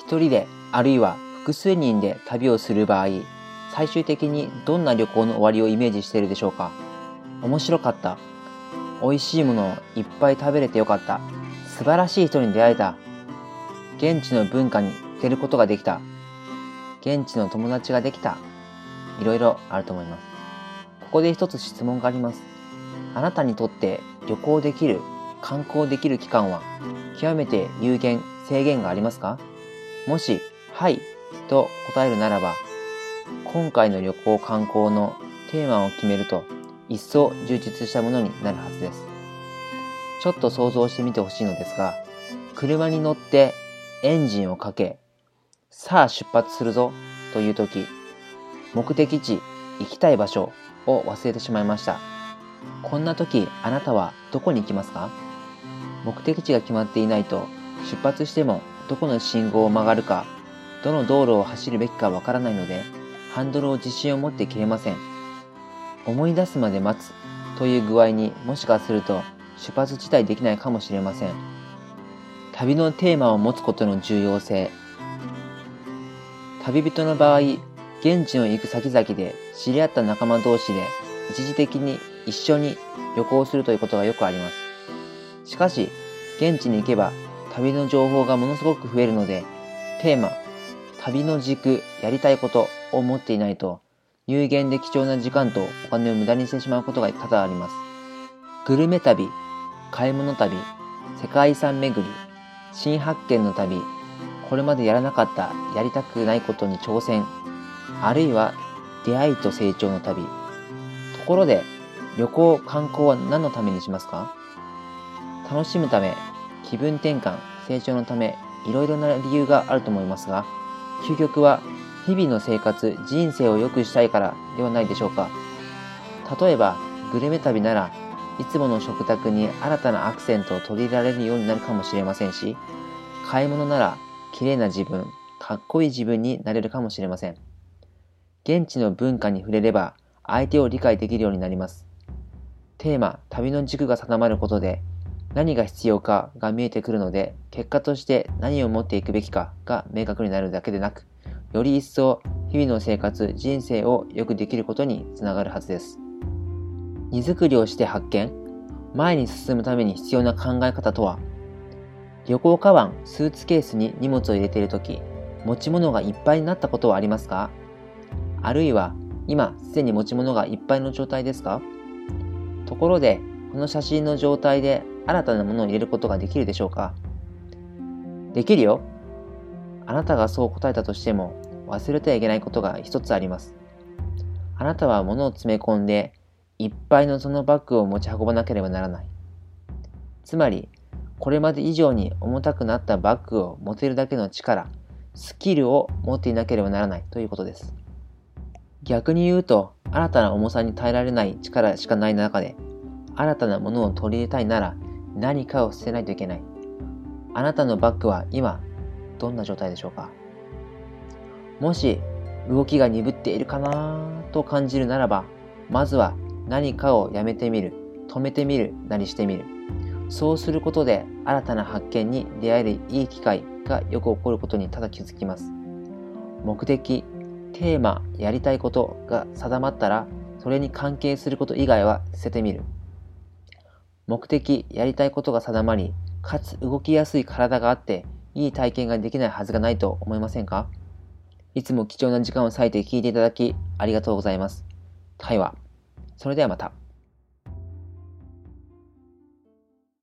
一人であるいは複数人で旅をする場合、最終的にどんな旅行の終わりをイメージしているでしょうか？面白かった。美味しいものをいっぱい食べれてよかった。素晴らしい人に出会えた。現地の文化に触れることができた。現地の友達ができた。いろいろあると思います。ここで一つ質問があります。あなたにとって旅行できる、観光できる期間は極めて有限、制限がありますか？もし、はい、と答えるならば、今回の旅行観光のテーマを決めると一層充実したものになるはずです。ちょっと想像してみてほしいのですが、車に乗ってエンジンをかけ、さあ出発するぞという時、目的地、行きたい場所を忘れてしまいました。こんな時、あなたはどこに行きますか？目的地が決まっていないと、出発してもどこの信号を曲がるか、どの道路を走るべきかわからないので、ハンドルを自信を持って切れません。思い出すまで待つという具合にもしかすると出発自体できないかもしれません。旅のテーマを持つことの重要性。旅人の場合、現地の行く先々で知り合った仲間同士で一時的に一緒に旅行するということがよくあります。しかし、現地に行けば旅の情報がものすごく増えるので、テーマ、旅の軸、やりたいことを持っていないと有限で貴重な時間とお金を無駄にしてしまうことが多々あります。グルメ旅、買い物旅、世界遺産巡り、新発見の旅、これまでやらなかった、やりたくないことに挑戦、あるいは出会いと成長の旅。ところで、旅行、観光は何のためにしますか？楽しむため、気分転換、成長のため、いろいろな理由があると思いますが、究極は日々の生活、人生を良くしたいからではないでしょうか。例えば、グルメ旅ならいつもの食卓に新たなアクセントを取り入れられるようになるかもしれませんし、買い物なら綺麗な自分、かっこいい自分になれるかもしれません。現地の文化に触れれば相手を理解できるようになります。テーマ、旅の軸が定まることで何が必要かが見えてくるので、結果として何を持っていくべきかが明確になるだけでなく、より一層日々の生活、人生を良くできることにつながるはずです。荷造りをして発見前に進むために必要な考え方とは旅行カバン、スーツケースに荷物を入れているとき、持ち物がいっぱいになったことはありますか？あるいは、今、すでに持ち物がいっぱいの状態ですか？ところで、この写真の状態で新たなものを入れることができるでしょうか？できるよ。あなたがそう答えたとしても忘れてはいけないことが一つあります。あなたは物を詰め込んでいっぱいのそのバッグを持ち運ばなければならない。つまり、これまで以上に重たくなったバッグを持てるだけの力、スキルを持っていなければならないということです。逆に言うと、新たな重さに耐えられない力しかない中で、新たなものを取り入れたいなら何かを捨てないといけない。あなたのバッグは今どんな状態でしょうか？もし動きが鈍っているかな？と感じるならば、まずは何かをやめてみる、止めてみるなりしてみる。そうすることで新たな発見に出会えるいい機会がよく起こることにただ気づきます。目的、テーマ、やりたいことが定まったら、それに関係すること以外は捨ててみる。目的、やりたいことが定まり、かつ動きやすい体があって、いい体験ができないはずがないと思いませんか？いつも貴重な時間を割いて聞いていただきありがとうございます。対話。それではまた。